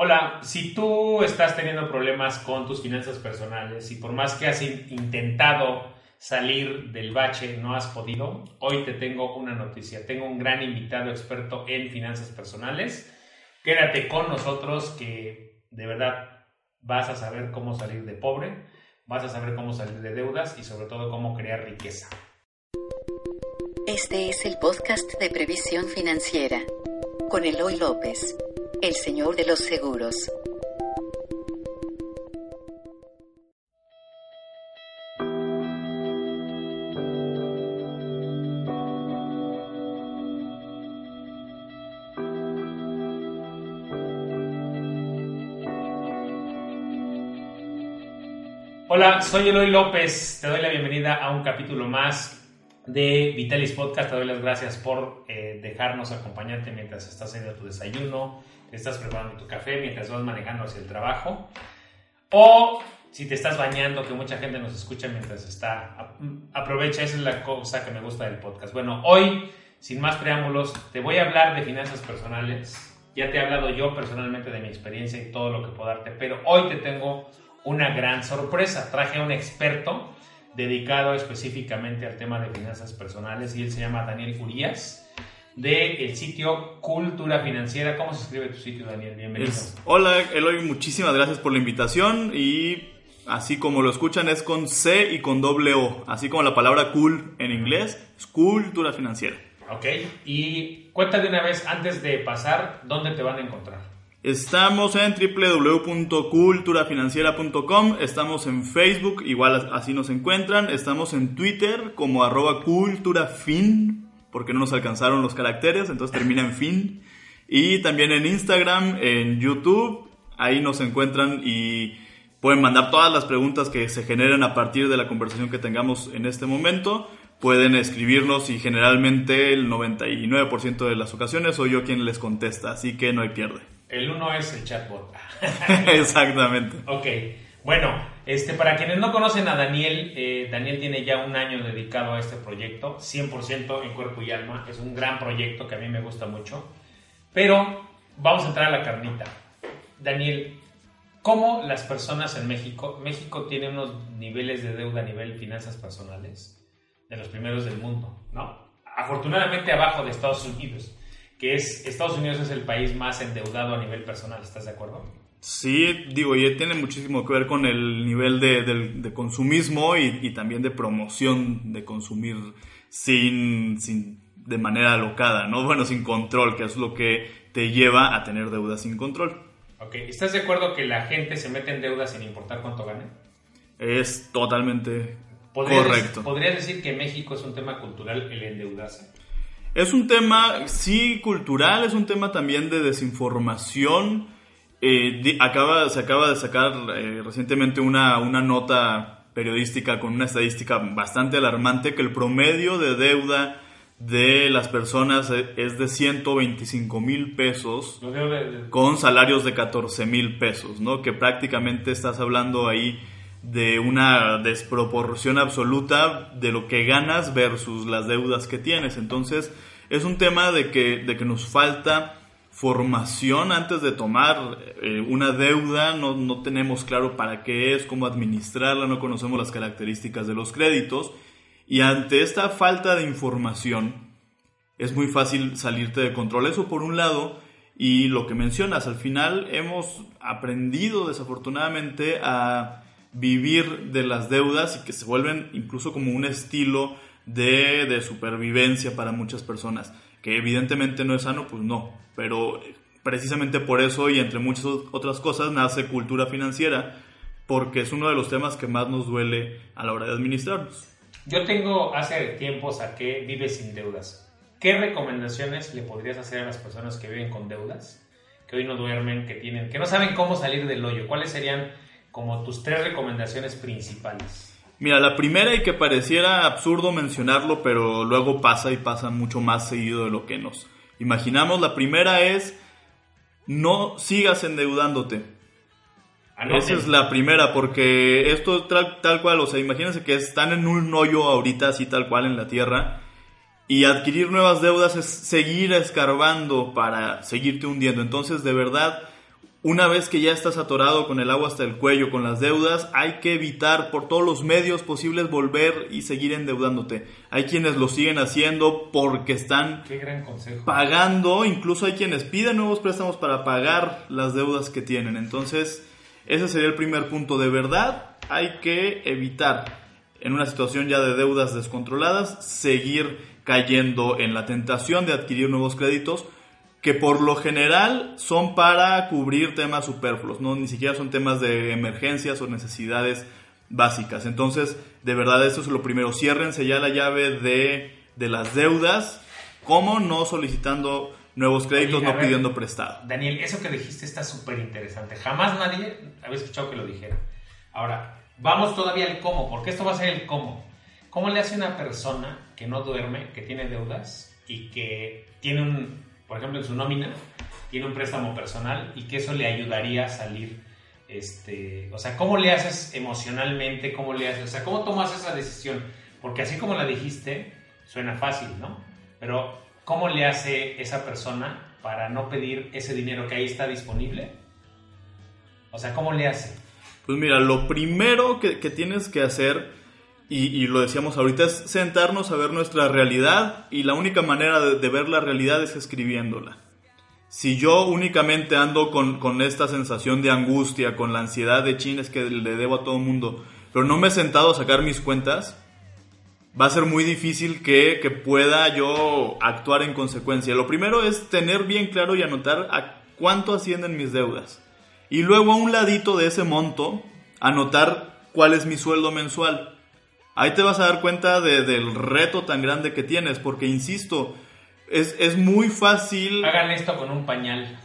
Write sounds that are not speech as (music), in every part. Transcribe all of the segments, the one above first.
Hola, si tú estás teniendo problemas con tus finanzas personales y por más que has intentado salir del bache, no has podido, hoy te tengo una noticia. Tengo un gran invitado experto en finanzas personales. Quédate con nosotros que de verdad vas a saber cómo salir de pobre, vas a saber cómo salir de deudas y sobre todo cómo crear riqueza. Este es el podcast de previsión financiera con Eloy López, el señor de los seguros. Hola, soy Eloy López. Te doy la bienvenida a un capítulo más de Vitalis Podcast. Te doy las gracias por eh, dejarnos acompañarte mientras estás haciendo tu desayuno, estás preparando tu café, mientras vas manejando hacia el trabajo. O si te estás bañando, que mucha gente nos escucha mientras está. Aprovecha, esa es la cosa que me gusta del podcast. Bueno, hoy, sin más preámbulos, te voy a hablar de finanzas personales. Ya te he hablado yo personalmente de mi experiencia y todo lo que puedo darte, pero hoy te tengo una gran sorpresa. Traje a un experto dedicado específicamente al tema de finanzas personales y él se llama Daniel Urias del el sitio Cultura Financiera. ¿Cómo se escribe tu sitio, Daniel? Bienvenido. hola, Eloy, muchísimas gracias por la invitación y así como lo escuchan es con C y con doble O, así como la palabra cool en inglés, es Cultura Financiera. Ok, y cuéntame una vez antes de pasar, ¿dónde te van a encontrar? Estamos en www.culturafinanciera.com, estamos en Facebook, igual así nos encuentran, estamos en Twitter como arroba culturafin, porque no nos alcanzaron los caracteres, entonces termina en fin, y también en Instagram, en YouTube, ahí nos encuentran y pueden mandar todas las preguntas que se generen a partir de la conversación que tengamos en este momento. Pueden escribirnos y generalmente el 99% de las ocasiones soy yo quien les contesta, así que no hay pierde. El uno es el chatbot. (laughs) Exactamente. Ok. Bueno, este, para quienes no conocen a Daniel, eh, Daniel tiene ya un año dedicado a este proyecto, 100% en cuerpo y alma. Es un gran proyecto que a mí me gusta mucho. Pero vamos a entrar a la carnita. Daniel, ¿cómo las personas en México, México tiene unos niveles de deuda a nivel finanzas personales de los primeros del mundo, ¿no? Afortunadamente abajo de Estados Unidos que es Estados Unidos es el país más endeudado a nivel personal, ¿estás de acuerdo? Sí, digo, y tiene muchísimo que ver con el nivel de, consumismo y, también de promoción de consumir sin, sin, de manera alocada, ¿no? Bueno, sin control, que es lo que te lleva a tener deuda sin control. Ok, ¿estás de acuerdo que la gente se mete en deuda sin importar cuánto gane? Es totalmente correcto. ¿Podrías decir que México es un tema cultural el endeudarse? Es un tema, sí, cultural, es un tema también de desinformación. Eh, acaba, se acaba de sacar eh, recientemente una, una nota periodística con una estadística bastante alarmante que el promedio de deuda de las personas e, es de 125 mil pesos con salarios de 14 mil pesos, ¿no? Que prácticamente estás hablando ahí de una desproporción absoluta de lo que ganas versus las deudas que tienes. Entonces, es un tema de que, de que nos falta formación antes de tomar eh, una deuda, no, no, tenemos claro para qué es, cómo administrarla, no conocemos las características de los créditos. Y ante esta falta de información es muy fácil salirte de control. Eso por un lado. Y lo que mencionas, al final hemos aprendido desafortunadamente a vivir de las deudas y que se vuelven incluso como un estilo de, supervivencia para muchas personas. Que evidentemente no es sano, pues no. Pero precisamente por eso y entre muchas otras cosas nace cultura financiera, porque es uno de los temas que más nos duele a la hora de administrarnos. Yo tengo hace tiempo saqué Vive sin deudas. ¿Qué recomendaciones le podrías hacer a las personas que viven con deudas que hoy no duermen, que tienen, que no saben cómo salir del hoyo? ¿Cuáles serían como tus tres recomendaciones principales? Mira, la primera y que pareciera absurdo mencionarlo, pero luego pasa y pasa mucho más seguido de lo que nos imaginamos. La primera es no sigas endeudándote. Esa es la primera, porque esto tal, tal cual, o sea, imagínense que están en un hoyo ahorita, así tal cual en la tierra, y adquirir nuevas deudas es seguir escarbando para seguirte hundiendo. Entonces, de verdad, una vez que ya estás atorado con el agua hasta el cuello, con las deudas, hay que evitar por todos los medios posibles volver y seguir endeudándote. Hay quienes lo siguen haciendo porque están pagando, incluso hay quienes piden nuevos préstamos para pagar las deudas que tienen. Entonces, ese sería el primer punto. De verdad, hay que evitar en una situación ya de deudas descontroladas, seguir cayendo en la tentación de adquirir nuevos créditos que por lo general son para cubrir temas superfluos, no ni siquiera son temas de emergencias o necesidades básicas. Entonces, de verdad, eso es lo primero. Ciérrense ya la llave de, de las deudas, como no solicitando nuevos créditos, no pidiendo prestado. Daniel, eso que dijiste está súper interesante. Jamás nadie había escuchado que lo dijera. Ahora, vamos todavía al cómo, porque esto va a ser el cómo. ¿Cómo le hace una persona que no duerme, que tiene deudas y que tiene un, por ejemplo, en su nómina, tiene un préstamo personal y que eso le ayudaría a salir? Este, o sea, ¿cómo le haces emocionalmente? ¿Cómo le haces? O sea, ¿cómo tomas esa decisión? Porque así como la dijiste, suena fácil, ¿no? Pero, ¿cómo le hace esa persona para no pedir ese dinero que ahí está disponible? O sea, ¿cómo le hace? Pues mira, lo primero que, que tienes que hacer y, lo decíamos ahorita, es sentarnos a ver nuestra realidad y la única manera de, ver la realidad es escribiéndola. Si yo únicamente ando con, esta sensación de angustia, con la ansiedad de chines que le debo a todo el mundo, pero no me he sentado a sacar mis cuentas, va a ser muy difícil que, que, pueda yo actuar en consecuencia. Lo primero es tener bien claro y anotar a cuánto ascienden mis deudas. Y luego a un ladito de ese monto, anotar cuál es mi sueldo mensual. Ahí te vas a dar cuenta del reto tan grande que tienes, porque insisto, es, muy fácil. Hagan esto con un pañal.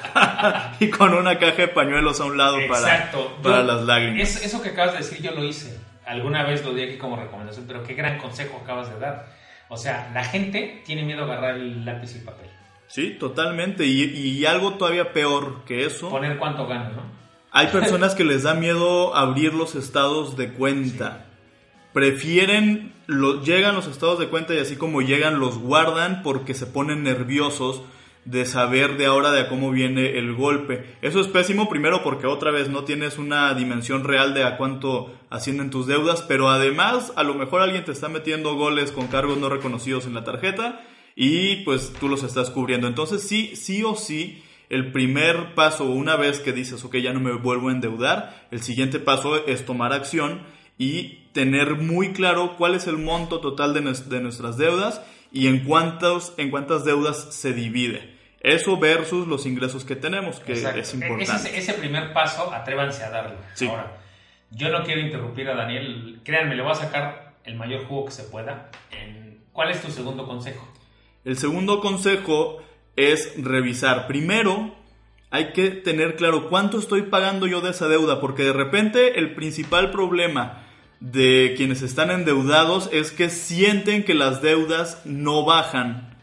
(laughs) y con una caja de pañuelos a un lado para, para las lágrimas. eso que acabas de decir, yo lo hice. Alguna vez lo di aquí como recomendación, pero qué gran consejo acabas de dar. O sea, la gente tiene miedo a agarrar el lápiz y el papel. Sí, totalmente. Y, y algo todavía peor que eso. Poner cuánto gana, ¿no? Hay personas (laughs) que les da miedo abrir los estados de cuenta prefieren, lo, llegan los estados de cuenta y así como llegan los guardan porque se ponen nerviosos de saber de ahora de cómo viene el golpe. Eso es pésimo primero porque otra vez no tienes una dimensión real de a cuánto ascienden tus deudas, pero además a lo mejor alguien te está metiendo goles con cargos no reconocidos en la tarjeta y pues tú los estás cubriendo. Entonces sí, sí o sí, el primer paso una vez que dices, ok, ya no me vuelvo a endeudar, el siguiente paso es tomar acción y tener muy claro cuál es el monto total de, nuestras deudas y en, cuántos, en cuántas deudas se divide. Eso versus los ingresos que tenemos, que es importante. Ese, ese, primer paso, atrévanse a darlo. Ahora, yo no quiero interrumpir a Daniel. Créanme, le voy a sacar el mayor jugo que se pueda. ¿Cuál es tu segundo consejo? El segundo consejo es revisar. Primero, hay que tener claro cuánto estoy pagando yo de esa deuda, porque de repente el principal problema de quienes están endeudados es que sienten que las deudas no bajan.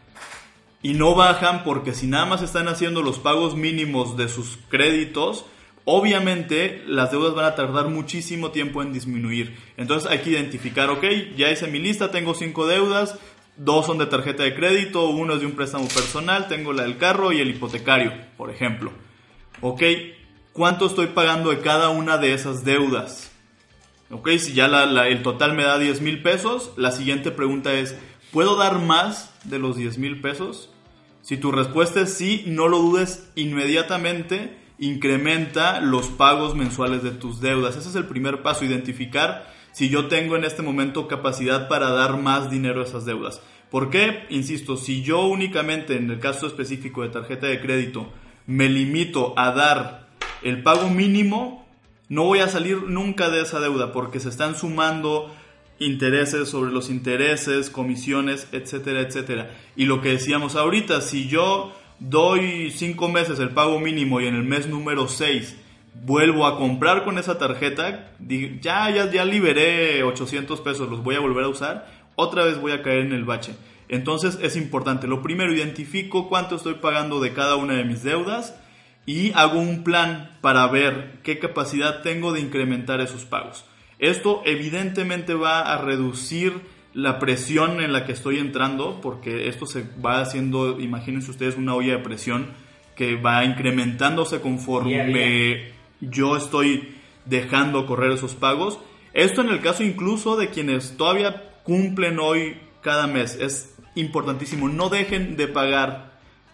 Y no bajan porque si nada más están haciendo los pagos mínimos de sus créditos, obviamente las deudas van a tardar muchísimo tiempo en disminuir. Entonces hay que identificar, ok, ya hice mi lista, tengo cinco deudas, dos son de tarjeta de crédito, uno es de un préstamo personal, tengo la del carro y el hipotecario, por ejemplo. Ok, ¿cuánto estoy pagando de cada una de esas deudas? Ok, si ya el total me da 10 mil pesos, la siguiente pregunta es, ¿puedo dar más de los 10 mil pesos? Si tu respuesta es sí, no lo dudes inmediatamente, incrementa los pagos mensuales de tus deudas. Ese es el primer paso, identificar si yo tengo en este momento capacidad para dar más dinero a esas deudas. ¿Por qué? Insisto, si yo únicamente en el caso específico de tarjeta de crédito me limito a dar el pago mínimo, no voy a salir nunca de esa deuda porque se están sumando intereses sobre los intereses, comisiones, etcétera, etcétera. Y lo que decíamos ahorita, si yo doy cinco meses el pago mínimo y en el mes número 6 vuelvo a comprar con esa tarjeta, ya, ya, ya liberé 800 pesos, los voy a volver a usar, otra vez voy a caer en el bache. Entonces es importante, lo primero, identifico cuánto estoy pagando de cada una de mis deudas y hago un plan para ver qué capacidad tengo de incrementar esos pagos. Esto evidentemente va a reducir la presión en la que estoy entrando, porque esto se va haciendo, imagínense ustedes, una olla de presión que va incrementándose conforme yo estoy dejando correr esos pagos. Esto en el caso incluso de quienes todavía cumplen hoy cada mes. Es importantísimo. No dejen de pagar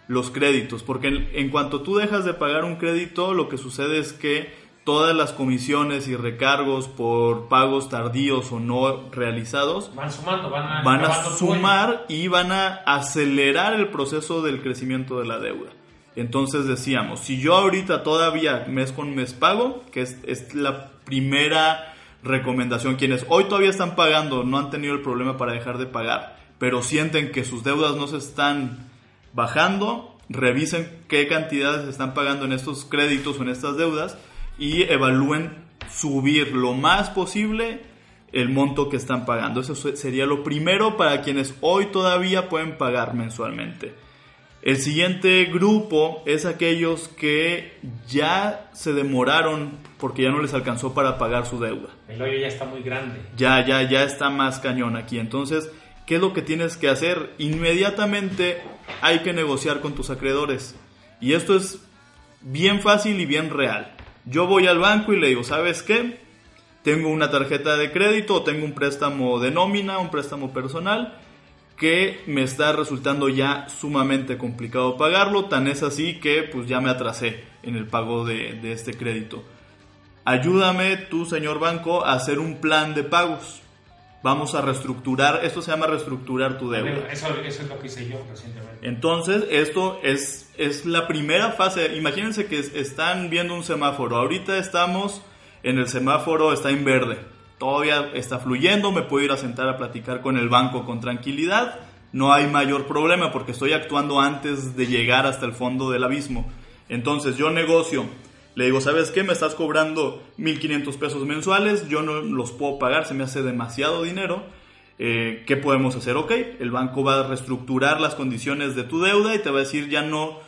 los créditos, porque en, cuanto tú dejas de pagar un crédito, lo que sucede es que todas las comisiones y recargos por pagos tardíos o no realizados van sumando, van a, van a sumar y van a acelerar el proceso del crecimiento de la deuda. Entonces decíamos, si yo ahorita todavía mes con mes pago, que es, es la primera recomendación, quienes hoy todavía están pagando, no han tenido el problema para dejar de pagar, pero sienten que sus deudas no se están bajando, revisen qué cantidades están pagando en estos créditos o en estas deudas y evalúen subir lo más posible el monto que están pagando. Eso sería lo primero para quienes hoy todavía pueden pagar mensualmente. El siguiente grupo es aquellos que ya se demoraron porque ya no les alcanzó para pagar su deuda. El hoyo ya está muy grande. Ya, ya, ya está más cañón aquí. Entonces, ¿qué es lo que tienes que hacer? Inmediatamente hay que negociar con tus acreedores. Y esto es bien fácil y bien real. Yo voy al banco y le digo, ¿sabes qué? Tengo una tarjeta de crédito, tengo un préstamo de nómina, un préstamo personal que me está resultando ya sumamente complicado pagarlo, tan es así que pues ya me atrasé en el pago de, este crédito. Ayúdame tú, señor banco, a hacer un plan de pagos. Vamos a reestructurar, esto se llama reestructurar tu deuda. Eso, es lo que hice yo recientemente. Entonces, esto es, es la primera fase. Imagínense que están viendo un semáforo. Ahorita estamos en el semáforo, está en verde todavía está fluyendo, me puedo ir a sentar a platicar con el banco con tranquilidad, no hay mayor problema porque estoy actuando antes de llegar hasta el fondo del abismo. Entonces yo negocio, le digo, ¿sabes qué? Me estás cobrando 1.500 pesos mensuales, yo no los puedo pagar, se me hace demasiado dinero. Eh, ¿Qué podemos hacer? Ok, el banco va a reestructurar las condiciones de tu deuda y te va a decir ya no,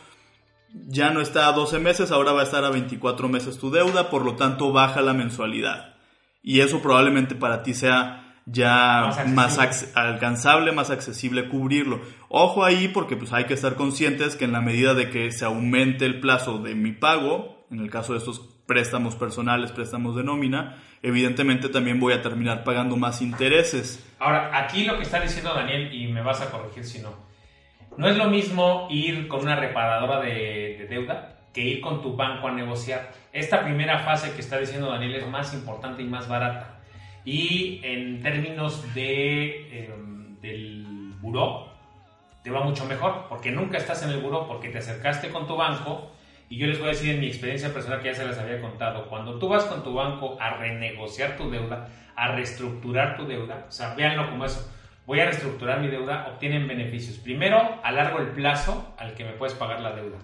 ya no está a 12 meses, ahora va a estar a 24 meses tu deuda, por lo tanto baja la mensualidad y eso probablemente para ti sea ya más, alcanzable, más accesible cubrirlo. Ojo ahí porque pues hay que estar conscientes que en la medida de que se aumente el plazo de mi pago, en el caso de estos préstamos personales, préstamos de nómina, evidentemente también voy a terminar pagando más intereses. Ahora, aquí lo que está diciendo Daniel, y me vas a corregir si no, no es lo mismo ir con una reparadora de deuda que ir con tu banco a negociar. Esta primera fase que está diciendo Daniel es más importante y más barata. Y en términos de, em, del buró, te va mucho mejor, porque nunca estás en el buró, porque te acercaste con tu banco. Y yo les voy a decir en mi experiencia personal que ya se les había contado, cuando tú vas con tu banco a renegociar tu deuda, a reestructurar tu deuda, o sea, véanlo como eso, voy a reestructurar mi deuda, obtienen beneficios. Primero, alargo el plazo al que me puedes pagar la deuda.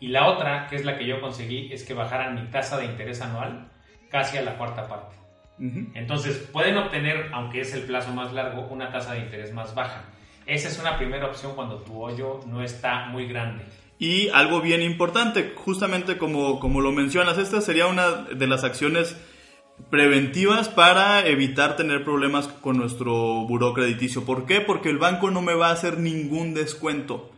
Y la otra, que es la que yo conseguí, es que bajaran mi tasa de interés anual casi a la cuarta parte. Entonces, pueden obtener, aunque es el plazo más largo, una tasa de interés más baja. Esa es una primera opción cuando tu hoyo no está muy grande. Y algo bien importante, justamente como, como lo mencionas, esta sería una de las acciones preventivas para evitar tener problemas con nuestro buró crediticio. ¿Por qué? Porque el banco no me va a hacer ningún descuento.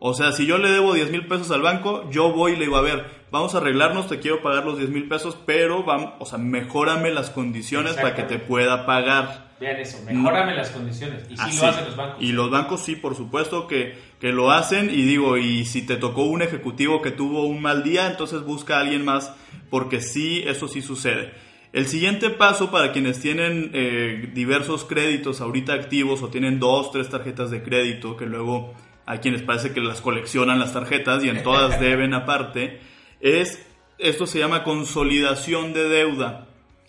O sea, si yo le debo 10 mil pesos al banco, yo voy y le digo, a ver, vamos a arreglarnos, te quiero pagar los 10 mil pesos, pero vamos, o sea, mejórame las condiciones para que te pueda pagar. Vean eso, mejórame las condiciones. Y sí lo hacen los bancos. Y los bancos sí, por supuesto que, que lo hacen. Y digo, y si te tocó un ejecutivo que tuvo un mal día, entonces busca a alguien más, porque sí, eso sí sucede. El siguiente paso para quienes tienen eh, diversos créditos ahorita activos o tienen dos, tres tarjetas de crédito que luego a quienes parece que las coleccionan las tarjetas y en todas (laughs) deben aparte, es, esto se llama consolidación de deuda.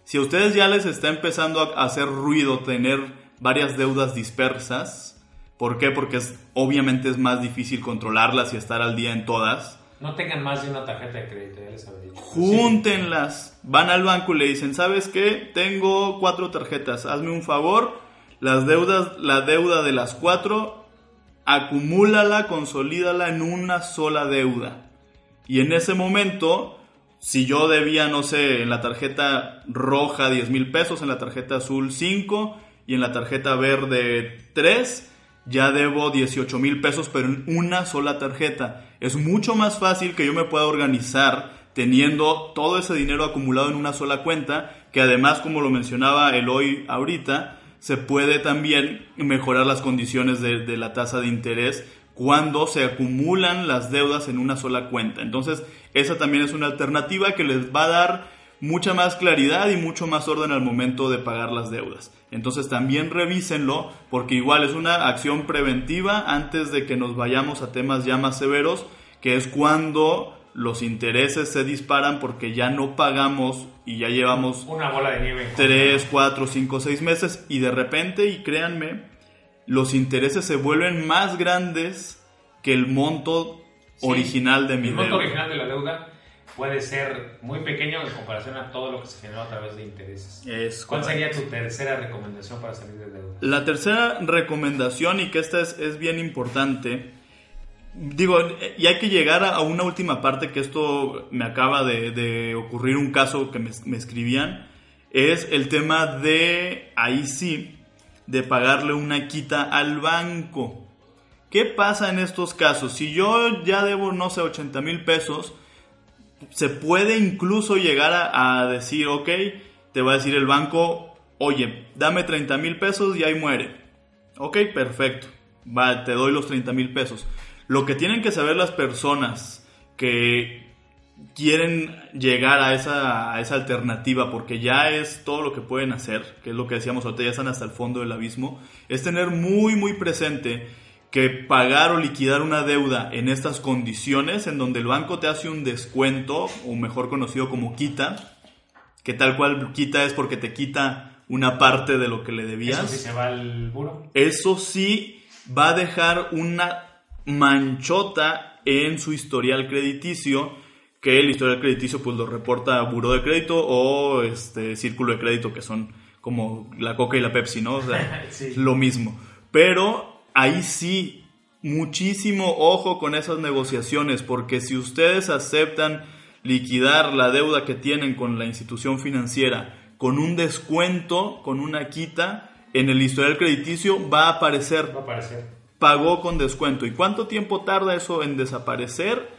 Si a ustedes ya les está empezando a hacer ruido tener varias deudas dispersas, ¿Por qué? Porque es, obviamente es más difícil controlarlas y estar al día en todas. No tengan más de una tarjeta de crédito, ya les había dicho. Júntenlas. Van al banco y le dicen, ¿sabes qué? Tengo cuatro tarjetas, hazme un favor. Las deudas, la deuda de las cuatro, acumúlala, consolídala en una sola deuda. Y en ese momento, si yo debía, no sé, en la tarjeta roja 10 mil pesos, en la tarjeta azul 5 y en la tarjeta verde 3, ya debo 18 mil pesos, pero en una sola tarjeta. Es mucho más fácil que yo me pueda organizar teniendo todo ese dinero acumulado en una sola cuenta, que además, como lo mencionaba Eloy ahorita, se puede también mejorar las condiciones de, de la tasa de interés cuando se acumulan las deudas en una sola cuenta. Entonces, esa también es una alternativa que les va a dar mucha más claridad y mucho más orden al momento de pagar las deudas. Entonces también revísenlo porque igual es una acción preventiva antes de que nos vayamos a temas ya más severos, que es cuando los intereses se disparan porque ya no pagamos y ya llevamos una bola de nieve 3, 4, 5, 6 meses y de repente, y créanme, los intereses se vuelven más grandes que el monto original de mi deuda. El monto original de la deuda puede ser muy pequeño en comparación a todo lo que se generó a través de intereses. Es ¿Cuál correcto. sería tu tercera recomendación para salir de deuda? La tercera recomendación, y que esta es, es bien importante, digo, y hay que llegar a, a una última parte, que esto me acaba de, de ocurrir un caso que me, me escribían, es el tema de, ahí sí, de pagarle una quita al banco. ¿Qué pasa en estos casos? Si yo ya debo, no sé, 80 mil pesos, se puede incluso llegar a, decir, ok, te va a decir el banco, oye, dame 30 mil pesos y ahí muere. Ok, perfecto, va, te doy los 30 mil pesos. Lo que tienen que saber las personas que quieren llegar a esa, a esa alternativa, porque ya es todo lo que pueden hacer, que es lo que decíamos ahorita, ya están hasta el fondo del abismo, es tener muy, muy presente que pagar o liquidar una deuda en estas condiciones, en donde el banco te hace un descuento, o mejor conocido como quita, que tal cual quita es porque te quita una parte de lo que le debías. Eso sí se va al buro. Eso sí va a dejar una manchota en su historial crediticio, que el historial crediticio pues lo reporta Buró de Crédito o este Círculo de Crédito, que son como la Coca y la Pepsi, ¿no? O sea, (laughs) Sí. lo mismo. Pero ahí sí, muchísimo ojo con esas negociaciones, porque si ustedes aceptan liquidar la deuda que tienen con la institución financiera con un descuento, con una quita, en el historial crediticio va a aparecer Va a aparecer. pagó con descuento. ¿Y cuánto tiempo tarda eso en desaparecer?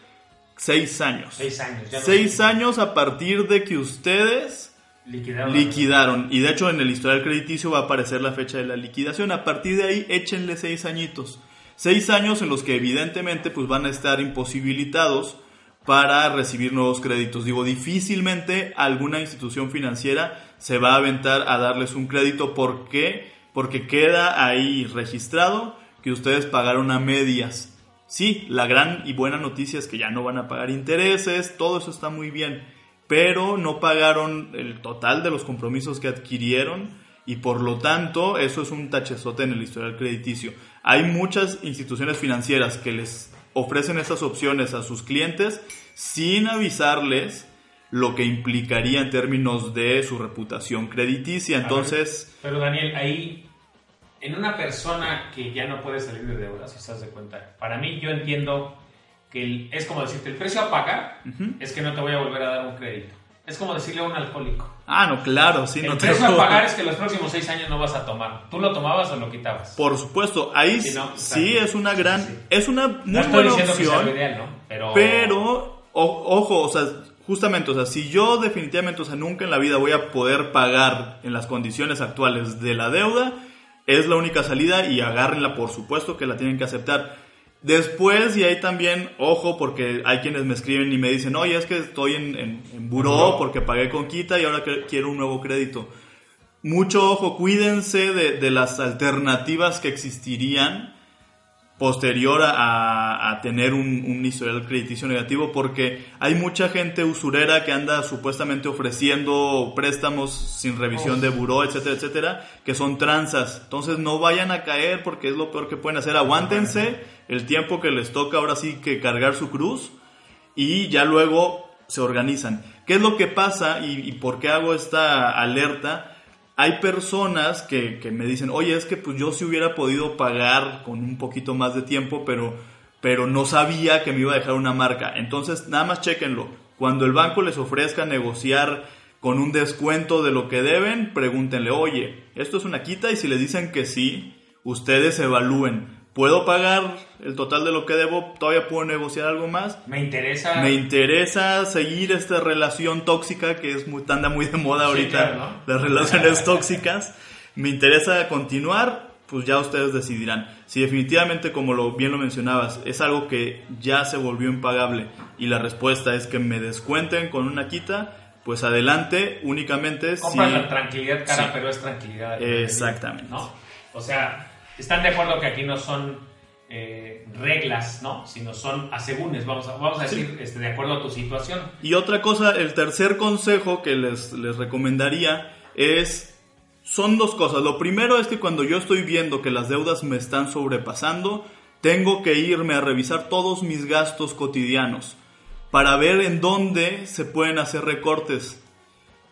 Seis años. Seis años. ya no- Seis años a partir de que ustedes Liquidaron. liquidaron. Y de hecho en el historial crediticio va a aparecer la fecha de la liquidación. A partir de ahí échenle seis añitos. Seis años en los que evidentemente pues van a estar imposibilitados para recibir nuevos créditos. Digo, difícilmente alguna institución financiera se va a aventar a darles un crédito. ¿Por qué? Porque queda ahí registrado que ustedes pagaron a medias. Sí, la gran y buena noticia es que ya no van a pagar intereses, todo eso está muy bien, pero no pagaron el total de los compromisos que adquirieron y por lo tanto eso es un tachezote en el historial crediticio. Hay muchas instituciones financieras que les ofrecen estas opciones a sus clientes sin avisarles lo que implicaría en términos de su reputación crediticia. Ver, Entonces, Pero Daniel, ahí, en una persona que ya no puede salir de deudas, si estás de cuenta, para mí yo entiendo que el- es como decirte, el precio a pagar es que no te voy a volver a dar un crédito. Es como decirle a un alcohólico. ah, no, claro, sí, el no te precio a pagar es que los próximos seis años no vas a tomar. ¿Tú lo tomabas o lo quitabas? Por supuesto, ahí Sí, no, sí es una gran, Sí, sí. es una muy no estoy buena diciendo que sea opción, ideal, ¿no? Pero, pero o- ojo, o sea, justamente, o sea, si yo definitivamente, o sea, nunca en la vida voy a poder pagar en las condiciones actuales de la deuda, es la única salida y agárrenla, por supuesto que la tienen que aceptar. Después, y ahí también, ojo, porque hay quienes me escriben y me dicen, oye, es que estoy en, en, en buró porque pagué con quita y ahora quiero un nuevo crédito. Mucho ojo, cuídense de, de las alternativas que existirían posterior a, tener un, un, historial crediticio negativo porque hay mucha gente usurera que anda supuestamente ofreciendo préstamos sin revisión de buró, etcétera, etcétera, que son tranzas. Entonces no vayan a caer porque es lo peor que pueden hacer. Aguántense el tiempo que les toca ahora sí que cargar su cruz y ya luego se organizan. ¿Qué es lo que pasa y, y por qué hago esta alerta? Hay personas que, me dicen, oye, es que pues yo sí hubiera podido pagar con un poquito más de tiempo, pero, pero no sabía que me iba a dejar una marca. Entonces, nada más chequenlo. Cuando el banco les ofrezca negociar con un descuento de lo que deben, pregúntenle, oye, esto es una quita y si les dicen que sí, ustedes evalúen puedo pagar el total de lo que debo, todavía puedo negociar algo más. Me interesa. Me interesa seguir esta relación tóxica que es muy, anda muy de moda ahorita, las relaciones (laughs) tóxicas. Me interesa continuar, pues ya ustedes decidirán. Si definitivamente, como lo, bien lo mencionabas, es algo que ya se volvió impagable y la respuesta es que me descuenten con una quita, pues adelante, únicamente Compras la tranquilidad cara, pero es tranquilidad. Exactamente. ¿no? O sea, están de acuerdo que aquí no son eh, reglas, ¿no? Sino son asegúnes, vamos a, vamos a decir, este, de acuerdo a tu situación. Y otra cosa, el tercer consejo que les, les recomendaría es, son dos cosas. Lo primero es que cuando yo estoy viendo que las deudas me están sobrepasando, tengo que irme a revisar todos mis gastos cotidianos para ver en dónde se pueden hacer recortes.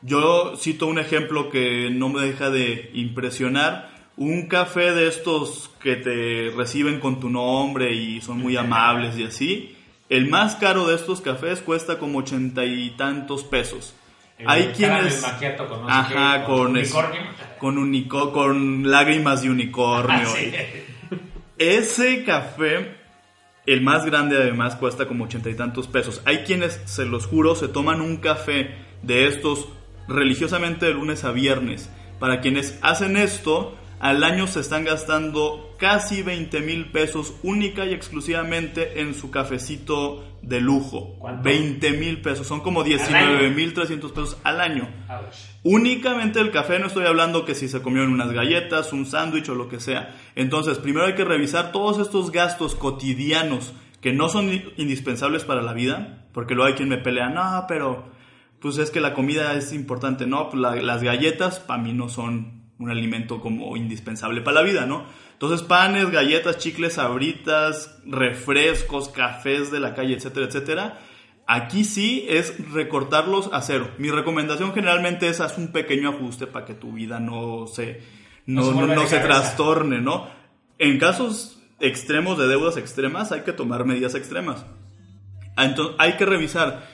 Yo cito un ejemplo que no me deja de impresionar un café de estos que te reciben con tu nombre y son muy amables y así, el más caro de estos cafés cuesta como ochenta y tantos pesos. Hay quienes con, ajá, con, unicornio. Con, con lágrimas de unicornio. (laughs) Ah, Ese café, el más grande además, cuesta como ochenta y tantos pesos. Hay quienes, se los juro, se toman un café de estos religiosamente de lunes a viernes. Para quienes hacen esto, al año se están gastando casi 20 mil pesos única y exclusivamente en su cafecito de lujo. ¿Cuánto? 20 mil pesos, son como 19 mil 300 pesos al año. Únicamente el café, no estoy hablando que si se comió en unas galletas, un sándwich o lo que sea. Entonces, primero hay que revisar todos estos gastos cotidianos que no son indispensables para la vida, porque luego hay quien me pelea, no, pero pues es que la comida es importante, no, pues las galletas para mí no son un alimento como indispensable para la vida, ¿no? Entonces, panes, galletas, chicles, sabritas, refrescos, cafés de la calle, etcétera, etcétera. Aquí sí es recortarlos a cero. Mi recomendación generalmente es haz un pequeño ajuste para que tu vida no se, no, no se, trastorne, ¿no? En casos extremos de deudas extremas hay que tomar medidas extremas. Entonces, hay que revisar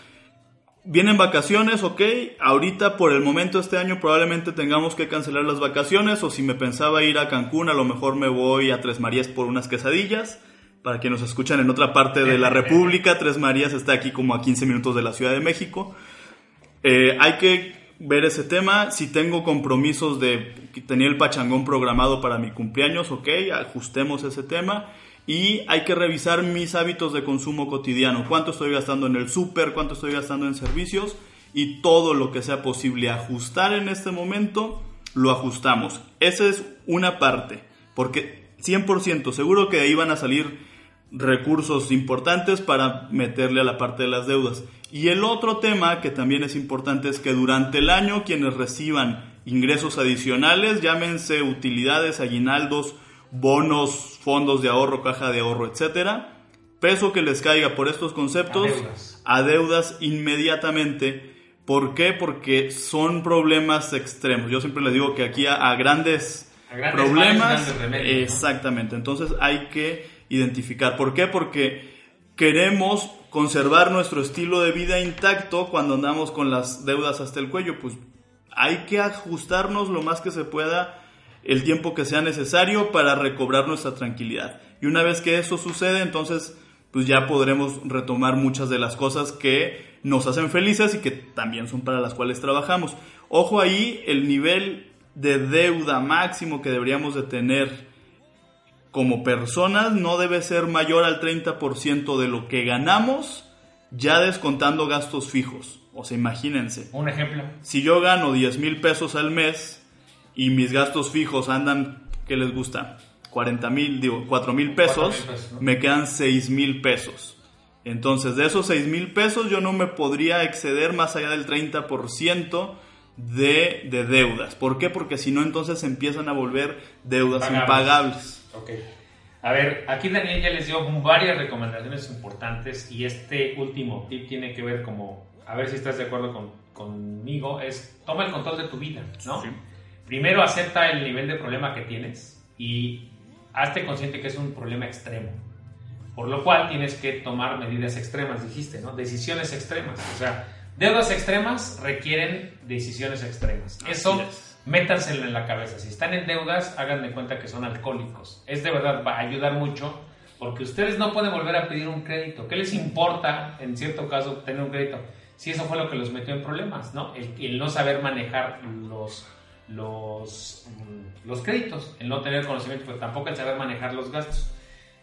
Vienen vacaciones, ok. Ahorita, por el momento, este año probablemente tengamos que cancelar las vacaciones. O si me pensaba ir a Cancún, a lo mejor me voy a Tres Marías por unas quesadillas. Para quienes nos escuchan en otra parte de la República, Tres Marías está aquí como a 15 minutos de la Ciudad de México. Eh, hay que ver ese tema. Si tengo compromisos de tenía el pachangón programado para mi cumpleaños, ok, ajustemos ese tema y hay que revisar mis hábitos de consumo cotidiano, cuánto estoy gastando en el súper, cuánto estoy gastando en servicios y todo lo que sea posible ajustar en este momento, lo ajustamos. Esa es una parte, porque 100% seguro que de ahí van a salir recursos importantes para meterle a la parte de las deudas. Y el otro tema que también es importante es que durante el año quienes reciban ingresos adicionales, llámense utilidades, aguinaldos, bonos, fondos de ahorro, caja de ahorro, etcétera, peso que les caiga por estos conceptos a deudas. inmediatamente. ¿Por qué? Porque son problemas extremos. Yo siempre les digo que aquí a, grandes, problemas, exactamente. Entonces hay que identificar. ¿Por qué? Porque queremos conservar nuestro estilo de vida intacto cuando andamos con las deudas hasta el cuello. Pues hay que ajustarnos lo más que se pueda el tiempo que sea necesario para recobrar nuestra tranquilidad. Y una vez que eso sucede, entonces pues ya podremos retomar muchas de las cosas que nos hacen felices y que también son para las cuales trabajamos. Ojo ahí, el nivel de deuda máximo que deberíamos de tener como personas no debe ser mayor al 30% de lo que ganamos, ya descontando gastos fijos. O sea, imagínense. Un ejemplo. Si yo gano 10 mil pesos al mes, y mis gastos fijos andan, ¿qué les gusta? 40 mil, digo, 4 mil pesos, pesos, ¿no? me quedan 6 mil pesos. Entonces, de esos 6 mil pesos, yo no me podría exceder más allá del 30% de, de deudas. ¿Por qué? Porque si no, entonces empiezan a volver deudas Pagables. impagables. Ok. A ver, aquí Daniel ya les dio varias recomendaciones importantes y este último tip tiene que ver como, a ver si estás de acuerdo con- conmigo, es toma el control de tu vida, ¿no? Sí. Primero acepta el nivel de problema que tienes y hazte consciente que es un problema extremo. Por lo cual tienes que tomar medidas extremas, dijiste, ¿no? Decisiones extremas. O sea, deudas extremas requieren decisiones extremas. Eso es. métanselo en la cabeza. Si están en deudas, hagan de cuenta que son alcohólicos. Es de verdad, va a ayudar mucho porque ustedes no pueden volver a pedir un crédito. ¿Qué les importa, en cierto caso, tener un crédito? Si eso fue lo que los metió en problemas, ¿no? El, el no saber manejar los, los, mm, los créditos, el no tener conocimiento, pero tampoco el saber manejar los gastos.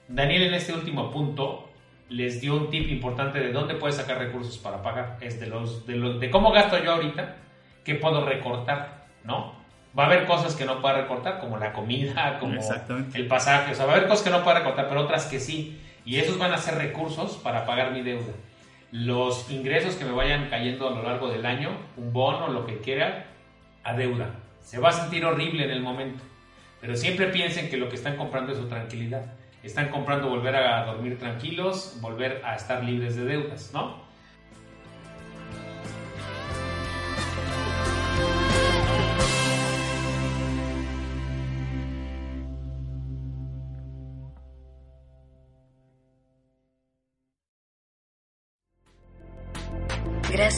Daniel en este último punto les dio un tip importante de dónde puedes sacar recursos para pagar. Es de los, de los de cómo gasto yo ahorita, qué puedo recortar, ¿no? Va a haber cosas que no pueda recortar, como la comida, (laughs) como el pasaje, o sea, va a haber cosas que no pueda recortar, pero otras que sí. Y esos van a ser recursos para pagar mi deuda. Los ingresos que me vayan cayendo a lo largo del año, un bono, lo que quiera, a deuda. Se va a sentir horrible en el momento. Pero siempre piensen que lo que están comprando es su tranquilidad. Están comprando volver a dormir tranquilos, volver a estar libres de deudas, ¿no?